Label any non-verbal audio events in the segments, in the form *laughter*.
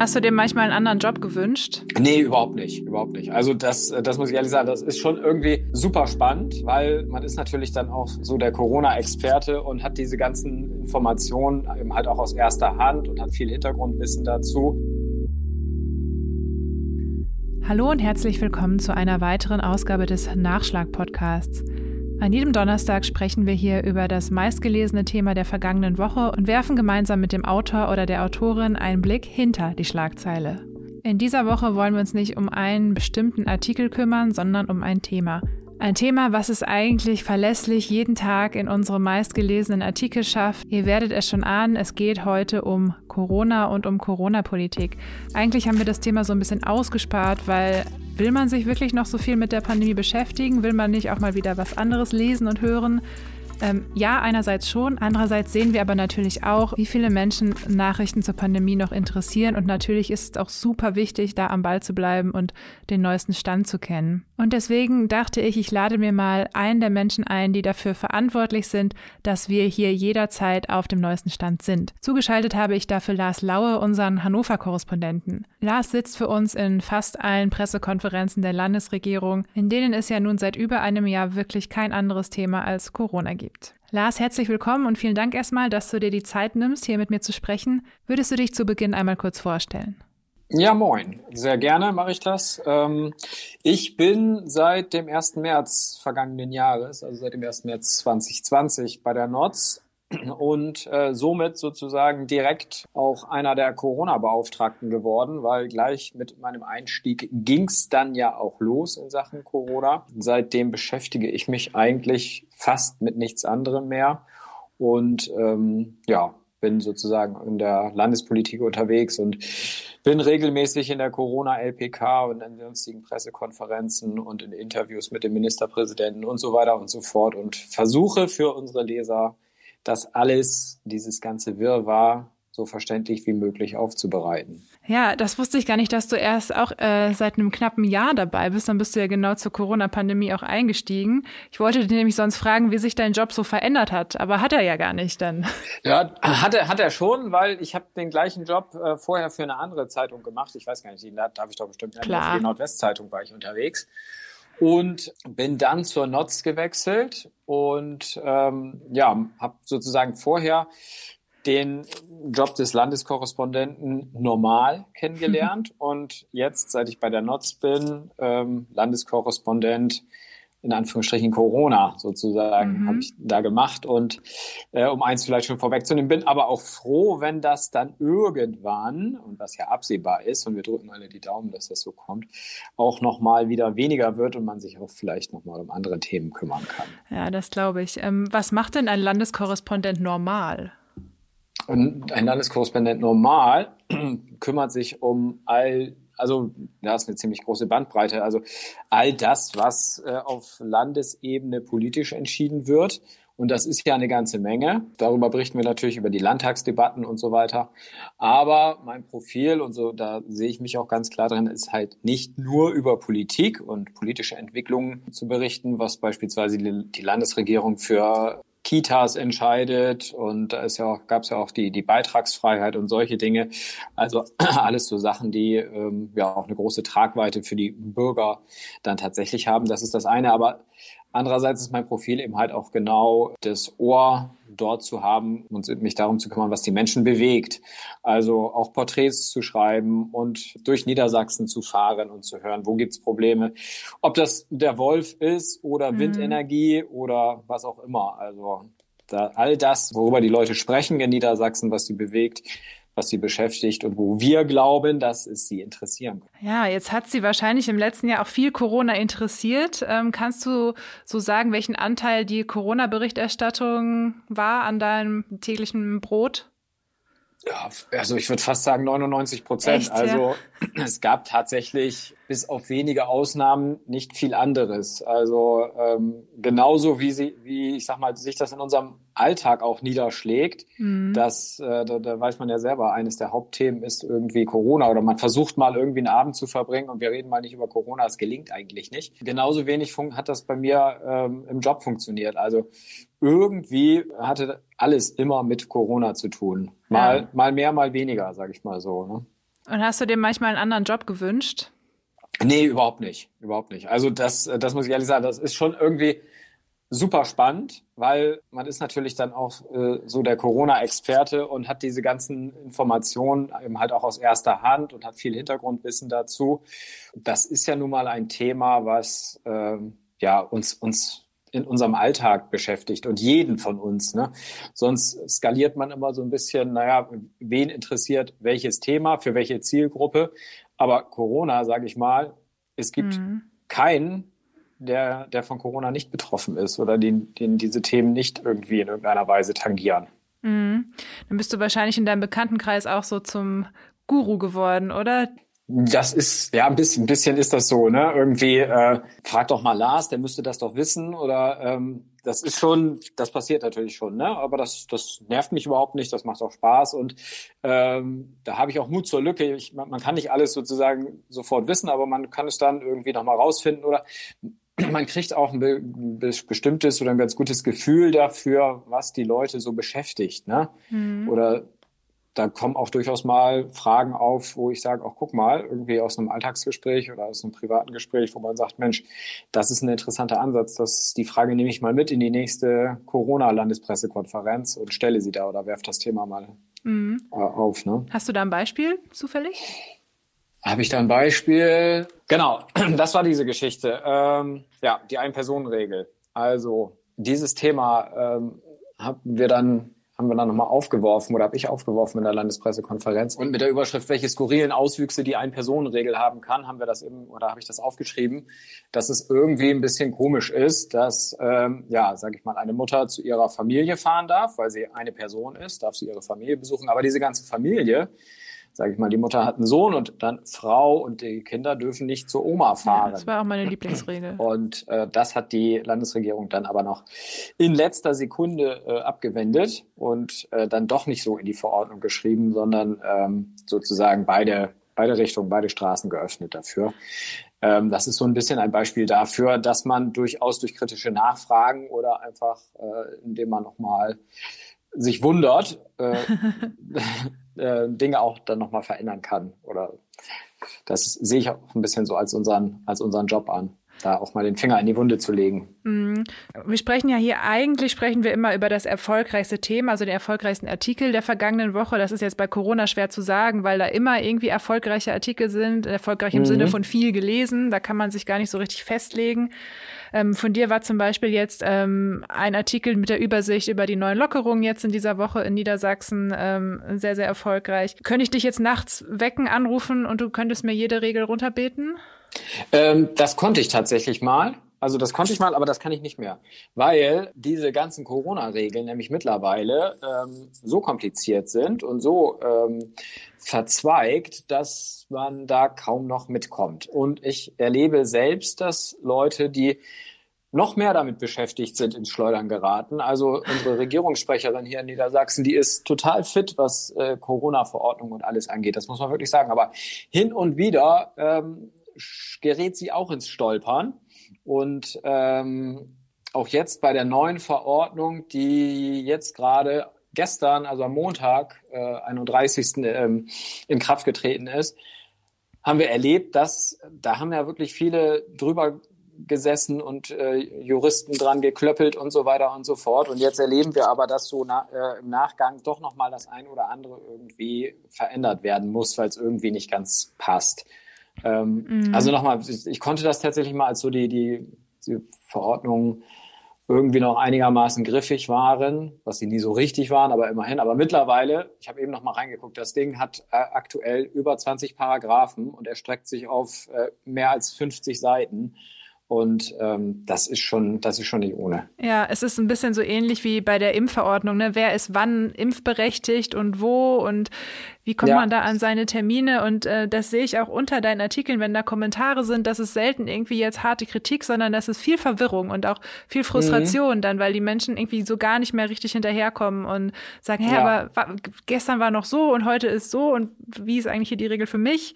Hast du dir manchmal einen anderen Job gewünscht? Nee, überhaupt nicht. Überhaupt nicht. Also das, das muss ich ehrlich sagen, das ist schon irgendwie super spannend, weil man ist natürlich dann auch so der Corona-Experte und hat diese ganzen Informationen eben halt auch aus erster Hand und hat viel Hintergrundwissen dazu. Hallo und herzlich willkommen zu einer weiteren Ausgabe des Nachschlag-Podcasts. An jedem Donnerstag sprechen wir hier über das meistgelesene Thema der vergangenen Woche und werfen gemeinsam mit dem Autor oder der Autorin einen Blick hinter die Schlagzeile. In dieser Woche wollen wir uns nicht um einen bestimmten Artikel kümmern, sondern um ein Thema. Ein Thema, was es eigentlich verlässlich jeden Tag in unsere meistgelesenen Artikel schafft. Ihr werdet es schon ahnen, es geht heute um Corona und um Corona-Politik. Eigentlich haben wir das Thema so ein bisschen ausgespart, weil Will man sich wirklich noch so viel mit der Pandemie beschäftigen? Will man nicht auch mal wieder was anderes lesen und hören? Ähm, ja, einerseits schon. Andererseits sehen wir aber natürlich auch, wie viele Menschen Nachrichten zur Pandemie noch interessieren. Und natürlich ist es auch super wichtig, da am Ball zu bleiben und den neuesten Stand zu kennen. Und deswegen dachte ich, ich lade mir mal einen der Menschen ein, die dafür verantwortlich sind, dass wir hier jederzeit auf dem neuesten Stand sind. Zugeschaltet habe ich dafür Lars Laue, unseren Hannover-Korrespondenten. Lars sitzt für uns in fast allen Pressekonferenzen der Landesregierung, in denen es ja nun seit über einem Jahr wirklich kein anderes Thema als Corona gibt. Lars, herzlich willkommen und vielen Dank erstmal, dass du dir die Zeit nimmst, hier mit mir zu sprechen. Würdest du dich zu Beginn einmal kurz vorstellen? Ja, moin. Sehr gerne mache ich das. Ähm, ich bin seit dem 1. März vergangenen Jahres, also seit dem 1. März 2020 bei der NOTS und äh, somit sozusagen direkt auch einer der Corona-Beauftragten geworden, weil gleich mit meinem Einstieg ging es dann ja auch los in Sachen Corona. Seitdem beschäftige ich mich eigentlich fast mit nichts anderem mehr und ähm, ja, bin sozusagen in der Landespolitik unterwegs und bin regelmäßig in der Corona-LPK und in sonstigen Pressekonferenzen und in Interviews mit dem Ministerpräsidenten und so weiter und so fort und versuche für unsere Leser das alles, dieses ganze Wirrwarr so verständlich wie möglich aufzubereiten. Ja, das wusste ich gar nicht, dass du erst auch äh, seit einem knappen Jahr dabei bist. Dann bist du ja genau zur Corona-Pandemie auch eingestiegen. Ich wollte dir nämlich sonst fragen, wie sich dein Job so verändert hat, aber hat er ja gar nicht dann. Ja, hat er, hat er schon, weil ich habe den gleichen Job äh, vorher für eine andere Zeitung gemacht. Ich weiß gar nicht, da darf ich doch bestimmt Klar. Für die Nordwestzeitung war ich unterwegs und bin dann zur NOTS gewechselt und ähm, ja, habe sozusagen vorher den Job des Landeskorrespondenten normal kennengelernt. *laughs* Und jetzt, seit ich bei der NOTS bin, ähm, Landeskorrespondent in Anführungsstrichen Corona sozusagen mhm. habe ich da gemacht und äh, um eins vielleicht schon vorwegzunehmen, bin aber auch froh, wenn das dann irgendwann und was ja absehbar ist und wir drücken alle die Daumen, dass das so kommt, auch noch mal wieder weniger wird und man sich auch vielleicht noch mal um andere Themen kümmern kann. Ja, das glaube ich. Ähm, was macht denn ein Landeskorrespondent normal? Und ein Landeskorrespondent normal kümmert sich um all, also da ist eine ziemlich große Bandbreite, also all das, was äh, auf Landesebene politisch entschieden wird. Und das ist ja eine ganze Menge. Darüber berichten wir natürlich über die Landtagsdebatten und so weiter. Aber mein Profil, und so, da sehe ich mich auch ganz klar drin, ist halt nicht nur über Politik und politische Entwicklungen zu berichten, was beispielsweise die Landesregierung für Kitas entscheidet und da ist ja auch, gab es ja auch die, die Beitragsfreiheit und solche Dinge. Also *clears throat* alles so Sachen, die ähm, ja auch eine große Tragweite für die Bürger dann tatsächlich haben. Das ist das eine. Aber Andererseits ist mein Profil eben halt auch genau das Ohr dort zu haben und mich darum zu kümmern, was die Menschen bewegt. Also auch Porträts zu schreiben und durch Niedersachsen zu fahren und zu hören, wo gibt's Probleme. Ob das der Wolf ist oder mhm. Windenergie oder was auch immer. Also da, all das, worüber die Leute sprechen in Niedersachsen, was sie bewegt, was sie beschäftigt und wo wir glauben, dass es sie interessieren Ja, jetzt hat sie wahrscheinlich im letzten Jahr auch viel Corona interessiert. Ähm, kannst du so sagen, welchen Anteil die Corona-Berichterstattung war an deinem täglichen Brot? Ja, also ich würde fast sagen 99 Prozent. Also ja? Es gab tatsächlich bis auf wenige Ausnahmen nicht viel anderes. Also ähm, genauso wie sie, wie ich sag mal, sich das in unserem Alltag auch niederschlägt, mhm. dass äh, da, da weiß man ja selber, eines der Hauptthemen ist irgendwie Corona oder man versucht mal irgendwie einen Abend zu verbringen und wir reden mal nicht über Corona, es gelingt eigentlich nicht. Genauso wenig hat das bei mir ähm, im Job funktioniert. Also irgendwie hatte alles immer mit Corona zu tun. Mal, ja. mal mehr, mal weniger, sage ich mal so. Ne? Und hast du dir manchmal einen anderen Job gewünscht? Nee, überhaupt nicht. Überhaupt nicht. Also das, das muss ich ehrlich sagen, das ist schon irgendwie super spannend, weil man ist natürlich dann auch äh, so der Corona-Experte und hat diese ganzen Informationen eben halt auch aus erster Hand und hat viel Hintergrundwissen dazu. Das ist ja nun mal ein Thema, was äh, ja uns uns in unserem Alltag beschäftigt und jeden von uns. Ne? Sonst skaliert man immer so ein bisschen, naja, wen interessiert welches Thema, für welche Zielgruppe. Aber Corona, sage ich mal, es gibt mhm. keinen, der, der von Corona nicht betroffen ist oder den, den diese Themen nicht irgendwie in irgendeiner Weise tangieren. Mhm. Dann bist du wahrscheinlich in deinem Bekanntenkreis auch so zum Guru geworden, oder? Das ist, ja, ein bisschen, ein bisschen ist das so, ne? Irgendwie, äh, frag doch mal Lars, der müsste das doch wissen. Oder ähm, das ist schon, das passiert natürlich schon, ne? Aber das, das nervt mich überhaupt nicht, das macht auch Spaß. Und ähm, da habe ich auch Mut zur Lücke. Ich, man, man kann nicht alles sozusagen sofort wissen, aber man kann es dann irgendwie nochmal rausfinden oder man kriegt auch ein be bestimmtes oder ein ganz gutes Gefühl dafür, was die Leute so beschäftigt, ne? Mhm. Oder da kommen auch durchaus mal Fragen auf, wo ich sage, auch guck mal, irgendwie aus einem Alltagsgespräch oder aus einem privaten Gespräch, wo man sagt, Mensch, das ist ein interessanter Ansatz. Das, die Frage nehme ich mal mit in die nächste Corona-Landespressekonferenz und stelle sie da oder werfe das Thema mal mhm. Äh, auf. Ne? Hast du da ein Beispiel zufällig? Habe ich da ein Beispiel? Genau, *clears throat* das war diese Geschichte. Ähm, ja, die Ein-Personen-Regel. Also dieses Thema ähm, haben wir dann haben wir dann nochmal aufgeworfen oder habe ich aufgeworfen in der Landespressekonferenz. Und mit der Überschrift, welche skurrilen Auswüchse die Ein-Personen-Regel haben kann, haben wir das eben oder habe ich das aufgeschrieben, dass es irgendwie ein bisschen komisch ist, dass, ähm, ja, sage ich mal, eine Mutter zu ihrer Familie fahren darf, weil sie eine Person ist, darf sie ihre Familie besuchen, aber diese ganze Familie sage ich mal, die Mutter hat einen Sohn und dann Frau und die Kinder dürfen nicht zur Oma fahren. Ja, das war auch meine Lieblingsregel. Und äh, das hat die Landesregierung dann aber noch in letzter Sekunde äh, abgewendet und äh, dann doch nicht so in die Verordnung geschrieben, sondern ähm, sozusagen beide, beide Richtungen, beide Straßen geöffnet dafür. Ähm, das ist so ein bisschen ein Beispiel dafür, dass man durchaus durch kritische Nachfragen oder einfach, äh, indem man nochmal sich wundert, äh, *laughs* äh, Dinge auch dann nochmal verändern kann. Oder das sehe ich auch ein bisschen so als unseren, als unseren Job an da auch mal den Finger in die Wunde zu legen. Mhm. Wir sprechen ja hier, eigentlich sprechen wir immer über das erfolgreichste Thema, also den erfolgreichsten Artikel der vergangenen Woche. Das ist jetzt bei Corona schwer zu sagen, weil da immer irgendwie erfolgreiche Artikel sind, erfolgreich im mhm. Sinne von viel gelesen. Da kann man sich gar nicht so richtig festlegen. Ähm, von dir war zum Beispiel jetzt ähm, ein Artikel mit der Übersicht über die neuen Lockerungen jetzt in dieser Woche in Niedersachsen ähm, sehr, sehr erfolgreich. Könnte ich dich jetzt nachts wecken, anrufen und du könntest mir jede Regel runterbeten? Ähm, das konnte ich tatsächlich mal. Also das konnte ich mal, aber das kann ich nicht mehr, weil diese ganzen Corona-Regeln nämlich mittlerweile ähm, so kompliziert sind und so ähm, verzweigt, dass man da kaum noch mitkommt. Und ich erlebe selbst, dass Leute, die noch mehr damit beschäftigt sind, ins Schleudern geraten. Also unsere Regierungssprecherin hier in Niedersachsen, die ist total fit, was äh, Corona-Verordnung und alles angeht. Das muss man wirklich sagen. Aber hin und wieder ähm, gerät sie auch ins Stolpern. Und ähm, auch jetzt bei der neuen Verordnung, die jetzt gerade gestern, also am Montag, äh, 31. Ähm, in Kraft getreten ist, haben wir erlebt, dass da haben ja wirklich viele drüber gesessen und äh, Juristen dran geklöppelt und so weiter und so fort. Und jetzt erleben wir aber, dass so na, äh, im Nachgang doch nochmal das ein oder andere irgendwie verändert werden muss, weil es irgendwie nicht ganz passt. Ähm, mhm. Also nochmal, ich, ich, konnte das tatsächlich mal, als so die, die, die Verordnungen irgendwie noch einigermaßen griffig waren, was sie nie so richtig waren, aber immerhin. Aber mittlerweile, ich habe eben noch mal reingeguckt, das Ding hat äh, aktuell über 20 Paragraphen und erstreckt sich auf äh, mehr als 50 Seiten. Und ähm, das ist schon, das ist schon nicht ohne. Ja, es ist ein bisschen so ähnlich wie bei der Impfverordnung. Ne? Wer ist wann impfberechtigt und wo und wie kommt ja. man da an seine Termine? Und äh, das sehe ich auch unter deinen Artikeln, wenn da Kommentare sind, dass es selten irgendwie jetzt harte Kritik, sondern das ist viel Verwirrung und auch viel Frustration mhm. dann, weil die Menschen irgendwie so gar nicht mehr richtig hinterherkommen und sagen, hä, ja. aber wa gestern war noch so und heute ist so und wie ist eigentlich hier die Regel für mich?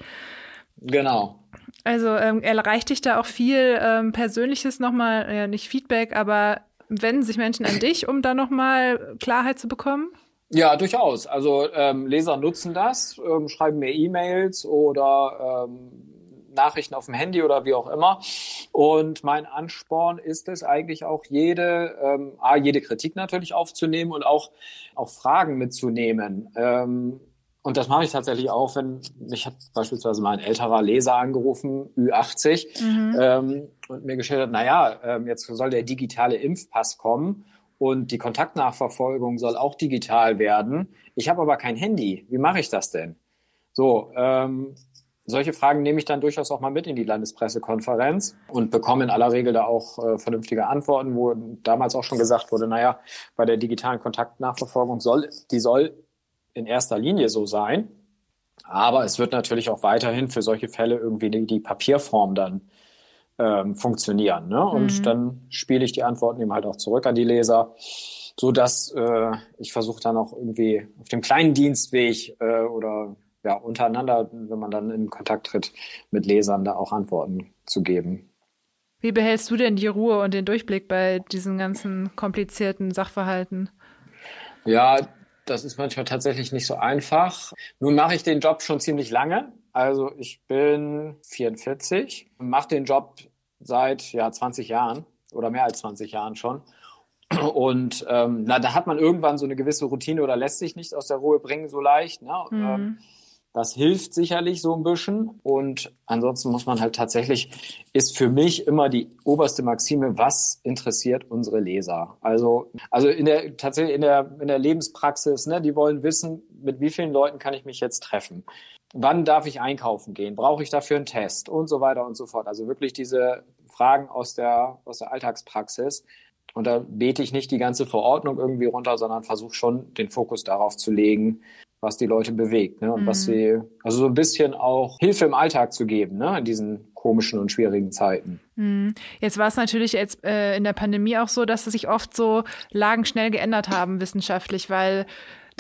Genau. Also ähm, erreicht dich da auch viel ähm, Persönliches nochmal, ja nicht Feedback, aber wenden sich Menschen an dich, um da nochmal Klarheit zu bekommen? Ja, durchaus. Also ähm, Leser nutzen das, ähm, schreiben mir E-Mails oder ähm, Nachrichten auf dem Handy oder wie auch immer. Und mein Ansporn ist es eigentlich auch jede, ähm, A, jede Kritik natürlich aufzunehmen und auch, auch Fragen mitzunehmen. Ähm, und das mache ich tatsächlich auch, wenn mich hat beispielsweise mal ein älterer Leser angerufen, Ü80, mhm. ähm, und mir geschildert, naja, ähm, jetzt soll der digitale Impfpass kommen und die Kontaktnachverfolgung soll auch digital werden. Ich habe aber kein Handy. Wie mache ich das denn? So, ähm, solche Fragen nehme ich dann durchaus auch mal mit in die Landespressekonferenz und bekomme in aller Regel da auch äh, vernünftige Antworten, wo damals auch schon gesagt wurde, naja, bei der digitalen Kontaktnachverfolgung soll, die soll in erster Linie so sein. Aber es wird natürlich auch weiterhin für solche Fälle irgendwie die, die Papierform dann ähm, funktionieren. Ne? Und mhm. dann spiele ich die Antworten eben halt auch zurück an die Leser, so dass äh, ich versuche dann auch irgendwie auf dem kleinen Dienstweg äh, oder ja, untereinander, wenn man dann in Kontakt tritt mit Lesern, da auch Antworten zu geben. Wie behältst du denn die Ruhe und den Durchblick bei diesen ganzen komplizierten Sachverhalten? Ja, das ist manchmal tatsächlich nicht so einfach. Nun mache ich den Job schon ziemlich lange. Also ich bin 44, mache den Job seit ja 20 Jahren oder mehr als 20 Jahren schon. Und ähm, na, da hat man irgendwann so eine gewisse Routine oder lässt sich nicht aus der Ruhe bringen so leicht. Ne? Mhm. Ähm, das hilft sicherlich so ein bisschen. Und ansonsten muss man halt tatsächlich, ist für mich immer die oberste Maxime, was interessiert unsere Leser? Also, also in der, tatsächlich in der, in der Lebenspraxis, ne, die wollen wissen, mit wie vielen Leuten kann ich mich jetzt treffen? Wann darf ich einkaufen gehen? Brauche ich dafür einen Test? Und so weiter und so fort. Also wirklich diese Fragen aus der, aus der Alltagspraxis. Und da bete ich nicht die ganze Verordnung irgendwie runter, sondern versuche schon den Fokus darauf zu legen, was die Leute bewegt ne? und mhm. was sie, also so ein bisschen auch Hilfe im Alltag zu geben, ne? in diesen komischen und schwierigen Zeiten. Mhm. Jetzt war es natürlich jetzt äh, in der Pandemie auch so, dass sich oft so Lagen schnell geändert haben wissenschaftlich, weil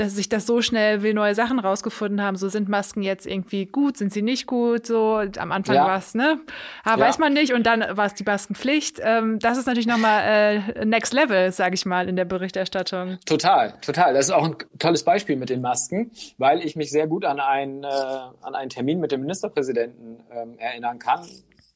dass sich das so schnell will neue Sachen rausgefunden haben. So sind Masken jetzt irgendwie gut, sind sie nicht gut? So am Anfang ja. war es, ne? Aber ja. weiß man nicht. Und dann war es die Maskenpflicht. Ähm, das ist natürlich nochmal äh, Next Level, sage ich mal, in der Berichterstattung. Total, total. Das ist auch ein tolles Beispiel mit den Masken, weil ich mich sehr gut an, ein, äh, an einen Termin mit dem Ministerpräsidenten ähm, erinnern kann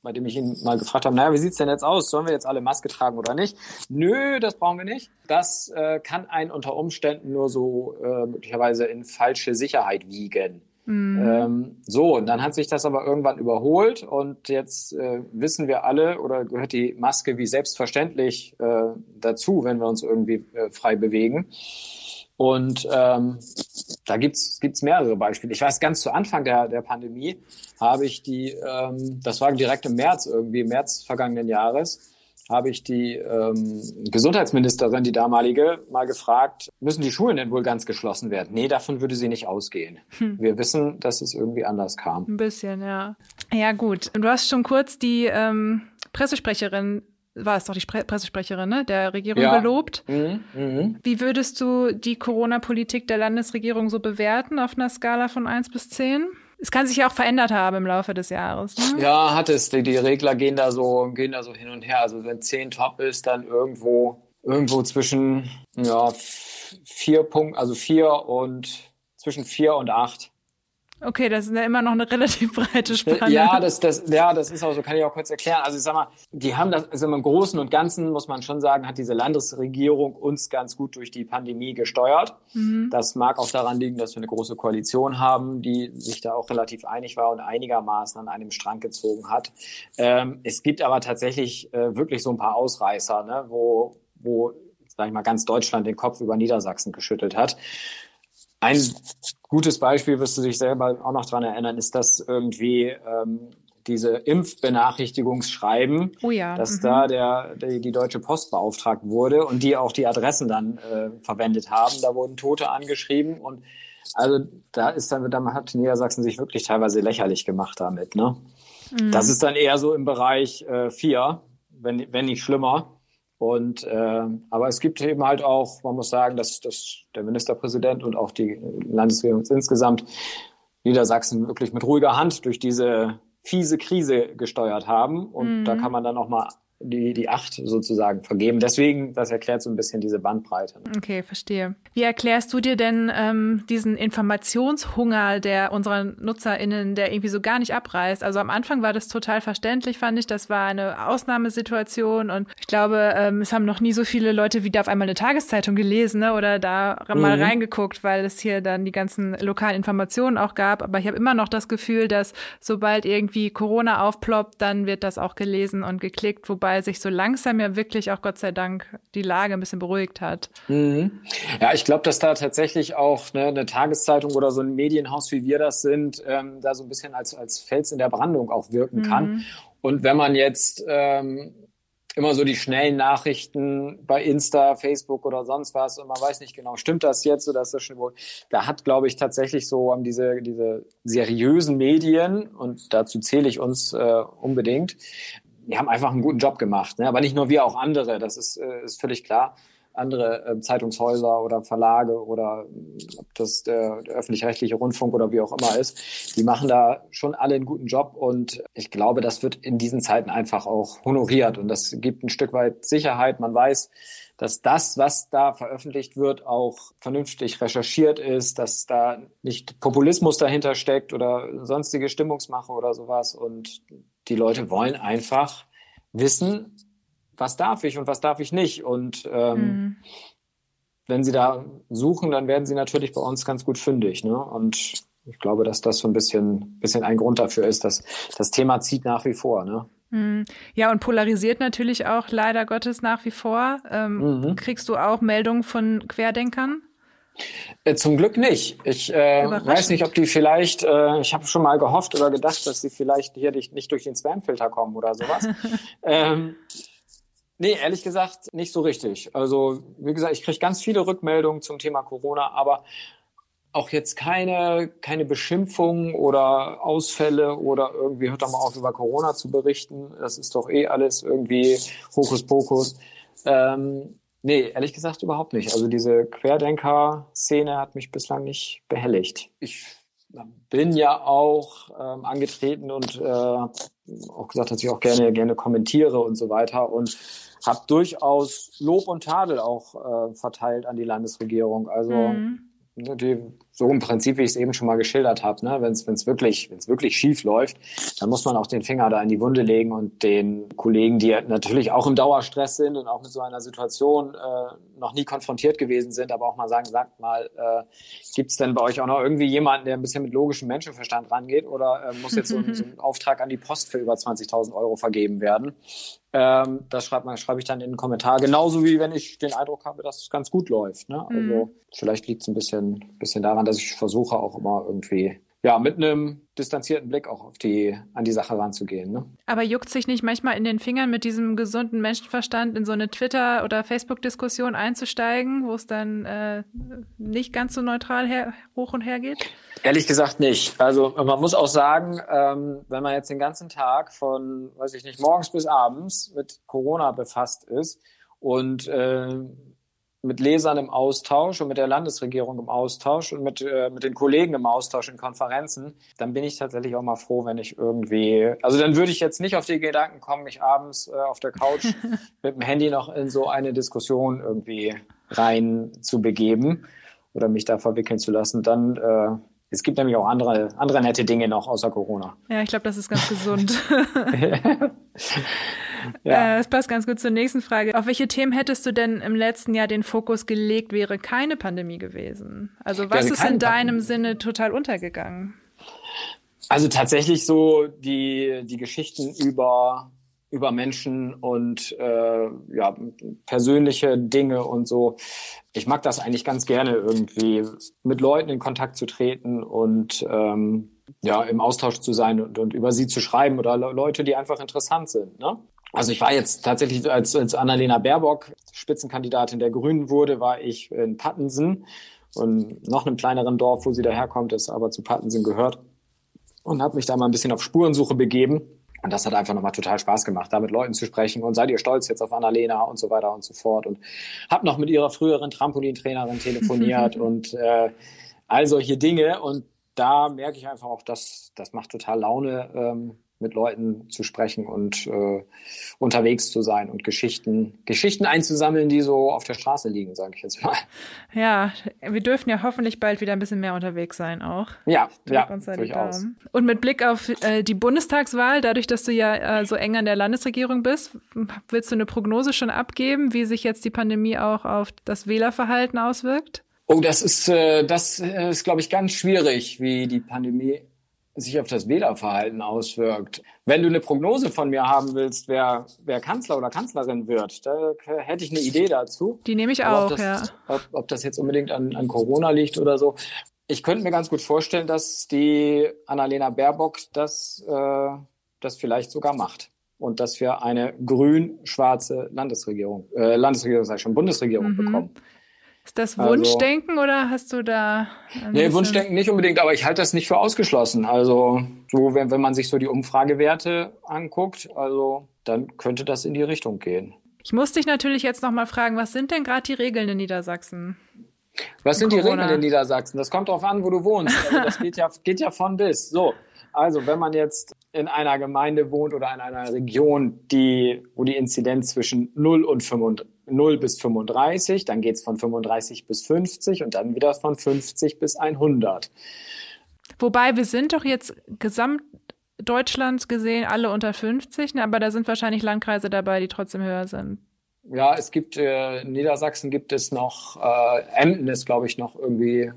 bei dem ich ihn mal gefragt habe, naja, wie sieht's denn jetzt aus? Sollen wir jetzt alle Maske tragen oder nicht? Nö, das brauchen wir nicht. Das äh, kann einen unter Umständen nur so äh, möglicherweise in falsche Sicherheit wiegen. Mhm. Ähm, so, und dann hat sich das aber irgendwann überholt und jetzt äh, wissen wir alle oder gehört die Maske wie selbstverständlich äh, dazu, wenn wir uns irgendwie äh, frei bewegen. Und ähm, da gibt's gibt's mehrere Beispiele. Ich weiß, ganz zu Anfang der, der Pandemie habe ich die, ähm, das war direkt im März irgendwie, im März vergangenen Jahres, habe ich die ähm, Gesundheitsministerin, die damalige, mal gefragt, müssen die Schulen denn wohl ganz geschlossen werden? Nee, davon würde sie nicht ausgehen. Hm. Wir wissen, dass es irgendwie anders kam. Ein bisschen, ja. Ja, gut. Du hast schon kurz die ähm, Pressesprecherin war es doch die Pressesprecherin ne, der Regierung ja. gelobt. Mhm. Mhm. Wie würdest du die Corona-Politik der Landesregierung so bewerten auf einer Skala von 1 bis 10? Es kann sich ja auch verändert haben im Laufe des Jahres. Ne? Ja, hat es. Die, die, Regler gehen da so, gehen da so hin und her. Also wenn 10 top ist, dann irgendwo, irgendwo zwischen ja, vier Punkten, also vier und zwischen vier und acht. Okay, das ist ja immer noch eine relativ breite Spanne. Ja, das, das, ja, das ist auch so, kann ich auch kurz erklären. Also ich sag mal, die haben das, also im Großen und Ganzen muss man schon sagen, hat diese Landesregierung uns ganz gut durch die Pandemie gesteuert. Mhm. Das mag auch daran liegen, dass wir eine große Koalition haben, die sich da auch relativ einig war und einigermaßen an einem Strang gezogen hat. Ähm, es gibt aber tatsächlich äh, wirklich so ein paar Ausreißer, ne, wo, wo, sag ich mal, ganz Deutschland den Kopf über Niedersachsen geschüttelt hat. Ein gutes Beispiel, wirst du dich selber auch noch dran erinnern, ist, dass irgendwie ähm, diese Impfbenachrichtigungsschreiben, oh ja. dass mhm. da der, der, die Deutsche Post beauftragt wurde und die auch die Adressen dann äh, verwendet haben. Da wurden Tote angeschrieben und also da ist dann, da hat Niedersachsen sich wirklich teilweise lächerlich gemacht damit. Ne? Mhm. Das ist dann eher so im Bereich äh, vier, wenn, wenn nicht schlimmer. Und äh, aber es gibt eben halt auch, man muss sagen, dass, dass der Ministerpräsident und auch die Landesregierung insgesamt Niedersachsen wirklich mit ruhiger Hand durch diese fiese Krise gesteuert haben. Und mhm. da kann man dann auch mal die, die Acht sozusagen vergeben. Deswegen, das erklärt so ein bisschen diese Bandbreite. Ne? Okay, verstehe. Wie erklärst du dir denn ähm, diesen Informationshunger der unserer NutzerInnen, der irgendwie so gar nicht abreißt? Also am Anfang war das total verständlich, fand ich. Das war eine Ausnahmesituation und ich glaube, ähm, es haben noch nie so viele Leute wieder auf einmal eine Tageszeitung gelesen ne? oder da mhm. mal reingeguckt, weil es hier dann die ganzen lokalen Informationen auch gab. Aber ich habe immer noch das Gefühl, dass sobald irgendwie Corona aufploppt, dann wird das auch gelesen und geklickt, wobei sich so langsam ja wirklich auch Gott sei Dank die Lage ein bisschen beruhigt hat. Mhm. Ja, ich glaube, dass da tatsächlich auch ne, eine Tageszeitung oder so ein Medienhaus, wie wir das sind, ähm, da so ein bisschen als, als Fels in der Brandung auch wirken kann. Mhm. Und wenn man jetzt ähm, immer so die schnellen Nachrichten bei Insta, Facebook oder sonst was und man weiß nicht genau, stimmt das jetzt oder ist das schon wohl. Da hat, glaube ich, tatsächlich so um, diese, diese seriösen Medien und dazu zähle ich uns äh, unbedingt, die haben einfach einen guten Job gemacht. Ne? Aber nicht nur wir, auch andere, das ist, äh, ist völlig klar andere äh, Zeitungshäuser oder Verlage oder äh, ob das der, der öffentlich-rechtliche Rundfunk oder wie auch immer ist, die machen da schon alle einen guten Job und ich glaube, das wird in diesen Zeiten einfach auch honoriert und das gibt ein Stück weit Sicherheit. Man weiß, dass das, was da veröffentlicht wird, auch vernünftig recherchiert ist, dass da nicht Populismus dahinter steckt oder sonstige Stimmungsmache oder sowas und die Leute wollen einfach wissen, was darf ich und was darf ich nicht. Und ähm, mhm. wenn sie da suchen, dann werden sie natürlich bei uns ganz gut fündig. Ne? Und ich glaube, dass das so ein bisschen, bisschen ein Grund dafür ist, dass das Thema zieht nach wie vor. Ne? Mhm. Ja, und polarisiert natürlich auch leider Gottes nach wie vor. Ähm, mhm. Kriegst du auch Meldungen von Querdenkern? Äh, zum Glück nicht. Ich äh, weiß nicht, ob die vielleicht, äh, ich habe schon mal gehofft oder gedacht, dass sie vielleicht hier nicht durch den Spamfilter kommen oder sowas. *laughs* ähm, Nee, ehrlich gesagt nicht so richtig. Also, wie gesagt, ich kriege ganz viele Rückmeldungen zum Thema Corona, aber auch jetzt keine, keine Beschimpfungen oder Ausfälle oder irgendwie hört doch mal auf, über Corona zu berichten. Das ist doch eh alles irgendwie Hokuspokus. Ähm, nee, ehrlich gesagt überhaupt nicht. Also diese Querdenker-Szene hat mich bislang nicht behelligt. Ich bin ja auch ähm, angetreten und äh, auch gesagt, dass ich auch gerne gerne kommentiere und so weiter und habe durchaus Lob und Tadel auch äh, verteilt an die Landesregierung. Also mhm. Die, so im Prinzip, wie ich es eben schon mal geschildert habe, ne? wenn es wirklich, wenn's wirklich schief läuft, dann muss man auch den Finger da in die Wunde legen und den Kollegen, die natürlich auch im Dauerstress sind und auch mit so einer Situation äh, noch nie konfrontiert gewesen sind, aber auch mal sagen, sagt mal, äh, gibt es denn bei euch auch noch irgendwie jemanden, der ein bisschen mit logischem Menschenverstand rangeht oder äh, muss jetzt so, so *laughs* ein Auftrag an die Post für über 20.000 Euro vergeben werden? Ähm, das schreibe ich dann in den Kommentar. Genauso wie wenn ich den Eindruck habe, dass es ganz gut läuft. Ne? Also mhm. vielleicht liegt es ein bisschen, bisschen daran, dass ich versuche auch immer irgendwie ja, mit einem distanzierten Blick auch auf die, an die Sache ranzugehen. Ne? Aber juckt sich nicht manchmal in den Fingern mit diesem gesunden Menschenverstand in so eine Twitter- oder Facebook-Diskussion einzusteigen, wo es dann äh, nicht ganz so neutral her, hoch und her geht? Ehrlich gesagt nicht. Also man muss auch sagen, ähm, wenn man jetzt den ganzen Tag von, weiß ich nicht, morgens bis abends mit Corona befasst ist und äh, mit Lesern im Austausch und mit der Landesregierung im Austausch und mit, äh, mit den Kollegen im Austausch in Konferenzen, dann bin ich tatsächlich auch mal froh, wenn ich irgendwie, also dann würde ich jetzt nicht auf die Gedanken kommen, mich abends äh, auf der Couch *laughs* mit dem Handy noch in so eine Diskussion irgendwie rein zu begeben oder mich da verwickeln zu lassen. Dann äh, es gibt nämlich auch andere, andere nette Dinge noch außer Corona. Ja, ich glaube, das ist ganz gesund. *laughs* *laughs* ja. Äh, das passt ganz gut zur nächsten Frage. Auf welche Themen hättest du denn im letzten Jahr den Fokus gelegt, wäre keine Pandemie gewesen? Also was ist in deinem Pandemie. Sinne total untergegangen? Also tatsächlich so die, die Geschichten über über Menschen und äh, ja, persönliche Dinge und so. Ich mag das eigentlich ganz gerne irgendwie, mit Leuten in Kontakt zu treten und ähm, ja, im Austausch zu sein und, und über sie zu schreiben oder Leute, die einfach interessant sind. Ne? Also ich war jetzt tatsächlich, als, als Annalena Baerbock Spitzenkandidatin der Grünen wurde, war ich in Pattensen und noch einem kleineren Dorf, wo sie daherkommt, das aber zu Pattensen gehört und habe mich da mal ein bisschen auf Spurensuche begeben und das hat einfach nochmal total Spaß gemacht, da mit Leuten zu sprechen und seid ihr stolz jetzt auf Annalena und so weiter und so fort. Und hab noch mit ihrer früheren Trampolintrainerin telefoniert *laughs* und äh, all solche Dinge. Und da merke ich einfach auch, dass das macht total Laune, ähm, mit Leuten zu sprechen und äh, unterwegs zu sein und Geschichten, Geschichten einzusammeln, die so auf der Straße liegen, sage ich jetzt mal. Ja, wir dürfen ja hoffentlich bald wieder ein bisschen mehr unterwegs sein auch. Ja, ja, durchaus. Und mit Blick auf äh, die Bundestagswahl, dadurch, dass du ja äh, so eng an der Landesregierung bist, willst du eine Prognose schon abgeben, wie sich jetzt die Pandemie auch auf das Wählerverhalten auswirkt? Oh, das ist, äh, das ist, glaube ich, ganz schwierig, wie die Pandemie sich auf das Wählerverhalten auswirkt. Wenn du eine Prognose von mir haben willst, wer, wer Kanzler oder Kanzlerin wird, da hätte ich eine Idee dazu. Die nehme ich Aber auch, ob das, ja. Ob, ob das jetzt unbedingt an, an Corona liegt oder so. Ich könnte mir ganz gut vorstellen, dass die Annalena Baerbock das, äh, das vielleicht sogar macht. Und dass wir eine grün-schwarze Landesregierung, äh, Landesregierung, sag ich schon, Bundesregierung mhm. bekommen. Ist das also Wunschdenken also, oder hast du da. Nee, Wunschdenken nicht unbedingt, aber ich halte das nicht für ausgeschlossen. Also, so, wenn, wenn man sich so die Umfragewerte anguckt, also, dann könnte das in die Richtung gehen. Ich muss dich natürlich jetzt nochmal fragen, was sind denn gerade die Regeln in Niedersachsen? Was sind Corona? die Regeln in Niedersachsen? Das kommt darauf an, wo du wohnst. Also das geht ja, geht ja von bis. So, also wenn man jetzt in einer Gemeinde wohnt oder in einer Region, die, wo die Inzidenz zwischen 0 und 35, 0 bis 35, dann geht's von 35 bis 50 und dann wieder von 50 bis 100. Wobei wir sind doch jetzt gesamtdeutschland gesehen alle unter 50, ne? aber da sind wahrscheinlich Landkreise dabei, die trotzdem höher sind. Ja, es gibt äh, in Niedersachsen gibt es noch, äh, Emden ist glaube ich noch irgendwie,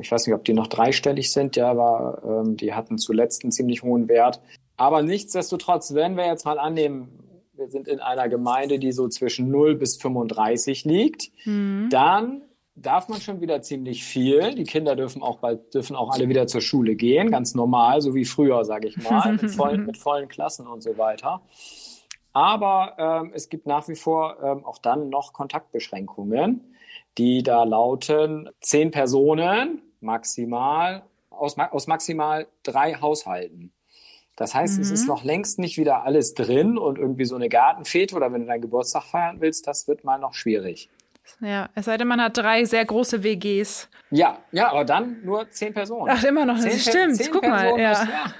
ich weiß nicht, ob die noch dreistellig sind, ja, aber ähm, die hatten zuletzt einen ziemlich hohen Wert. Aber nichtsdestotrotz, wenn wir jetzt mal annehmen, wir sind in einer Gemeinde, die so zwischen 0 bis 35 liegt, mhm. dann darf man schon wieder ziemlich viel. Die Kinder dürfen auch bald, dürfen auch alle wieder zur Schule gehen, ganz normal, so wie früher, sage ich mal, mit vollen, *laughs* mit vollen Klassen und so weiter. Aber ähm, es gibt nach wie vor ähm, auch dann noch Kontaktbeschränkungen, die da lauten, zehn Personen maximal aus, aus maximal drei Haushalten. Das heißt, mhm. es ist mhm. noch längst nicht wieder alles drin und irgendwie so eine Gartenfete oder wenn du deinen Geburtstag feiern willst, das wird mal noch schwierig. Ja, es sei denn, man hat drei sehr große WGs. Ja, ja, aber dann nur zehn Personen. Ach, immer noch, zehn, das stimmt. Zehn Guck Personen mal, ja. Ist, ja.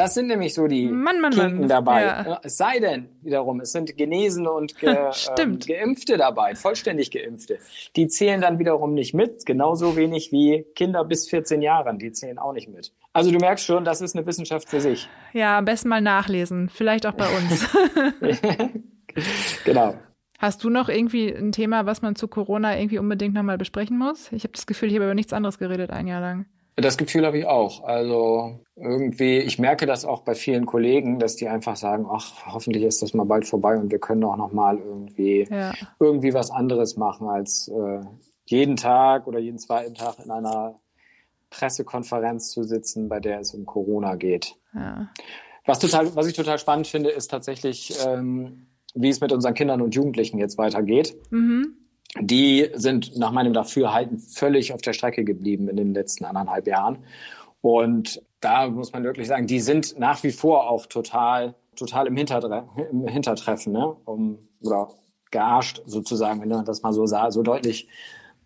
Das sind nämlich so die Mann, Mann, Kinken Mann. dabei. Ja. Es sei denn, wiederum, es sind Genesene und ge, *laughs* ähm, Geimpfte dabei, vollständig Geimpfte. Die zählen dann wiederum nicht mit, genauso wenig wie Kinder bis 14 Jahren, die zählen auch nicht mit. Also du merkst schon, das ist eine Wissenschaft für sich. Ja, am besten mal nachlesen, vielleicht auch bei uns. *laughs* *laughs* genau. Hast du noch irgendwie ein Thema, was man zu Corona irgendwie unbedingt nochmal besprechen muss? Ich habe das Gefühl, ich habe über nichts anderes geredet ein Jahr lang. Das Gefühl habe ich auch. Also irgendwie, ich merke das auch bei vielen Kollegen, dass die einfach sagen, ach, hoffentlich ist das mal bald vorbei und wir können auch noch mal irgendwie ja. irgendwie was anderes machen als äh, jeden Tag oder jeden zweiten Tag in einer Pressekonferenz zu sitzen, bei der es um Corona geht. Ja. Was total, was ich total spannend finde, ist tatsächlich, ähm, wie es mit unseren Kindern und Jugendlichen jetzt weitergeht. Mhm die sind nach meinem Dafürhalten völlig auf der Strecke geblieben in den letzten anderthalb Jahren. Und da muss man wirklich sagen, die sind nach wie vor auch total, total im, Hintertre im Hintertreffen, ne? Um, oder gearscht sozusagen, wenn man das mal so, so deutlich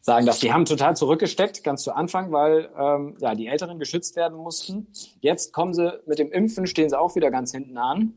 sagen darf. Die haben total zurückgesteckt, ganz zu Anfang, weil ähm, ja, die Älteren geschützt werden mussten. Jetzt kommen sie mit dem Impfen, stehen sie auch wieder ganz hinten an.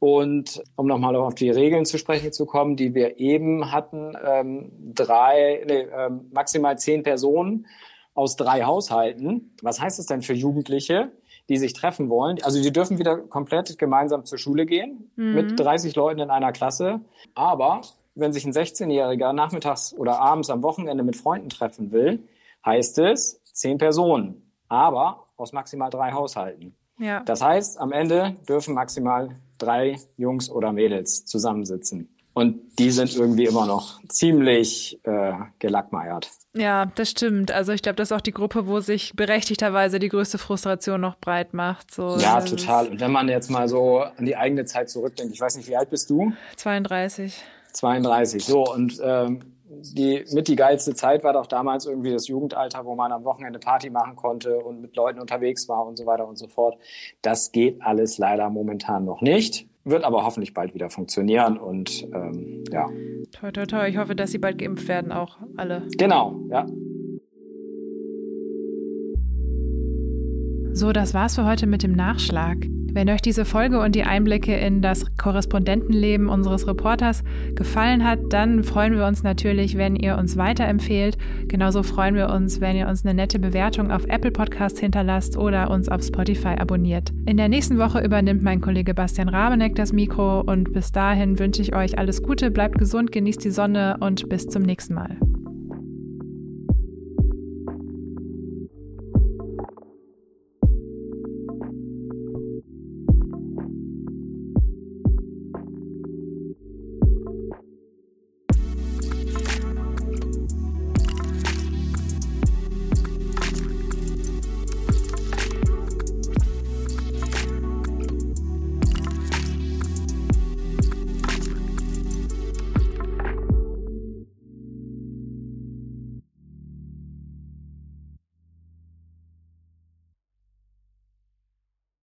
Und um nochmal auf die Regeln zu sprechen zu kommen, die wir eben hatten, ähm, drei, nee, ähm, maximal zehn Personen aus drei Haushalten. Was heißt das denn für Jugendliche, die sich treffen wollen? Also die dürfen wieder komplett gemeinsam zur Schule gehen mhm. mit 30 Leuten in einer Klasse. Aber wenn sich ein 16-Jähriger nachmittags oder abends am Wochenende mit Freunden treffen will, heißt es zehn Personen, aber aus maximal drei Haushalten. Ja. Das heißt, am Ende dürfen maximal drei Jungs oder Mädels zusammensitzen. Und die sind irgendwie immer noch ziemlich äh, gelackmeiert. Ja, das stimmt. Also ich glaube, das ist auch die Gruppe, wo sich berechtigterweise die größte Frustration noch breit macht. So, ja, total. Und wenn man jetzt mal so an die eigene Zeit zurückdenkt, ich weiß nicht, wie alt bist du? 32. 32. So, und ähm, die mit die geilste Zeit war doch damals irgendwie das Jugendalter, wo man am Wochenende Party machen konnte und mit Leuten unterwegs war und so weiter und so fort. Das geht alles leider momentan noch nicht, wird aber hoffentlich bald wieder funktionieren und ähm, ja. Toi, toi, toi. Ich hoffe, dass sie bald geimpft werden, auch alle. Genau, ja. So, das war's für heute mit dem Nachschlag. Wenn euch diese Folge und die Einblicke in das Korrespondentenleben unseres Reporters gefallen hat, dann freuen wir uns natürlich, wenn ihr uns weiterempfehlt. Genauso freuen wir uns, wenn ihr uns eine nette Bewertung auf Apple Podcasts hinterlasst oder uns auf Spotify abonniert. In der nächsten Woche übernimmt mein Kollege Bastian Rabeneck das Mikro und bis dahin wünsche ich euch alles Gute, bleibt gesund, genießt die Sonne und bis zum nächsten Mal.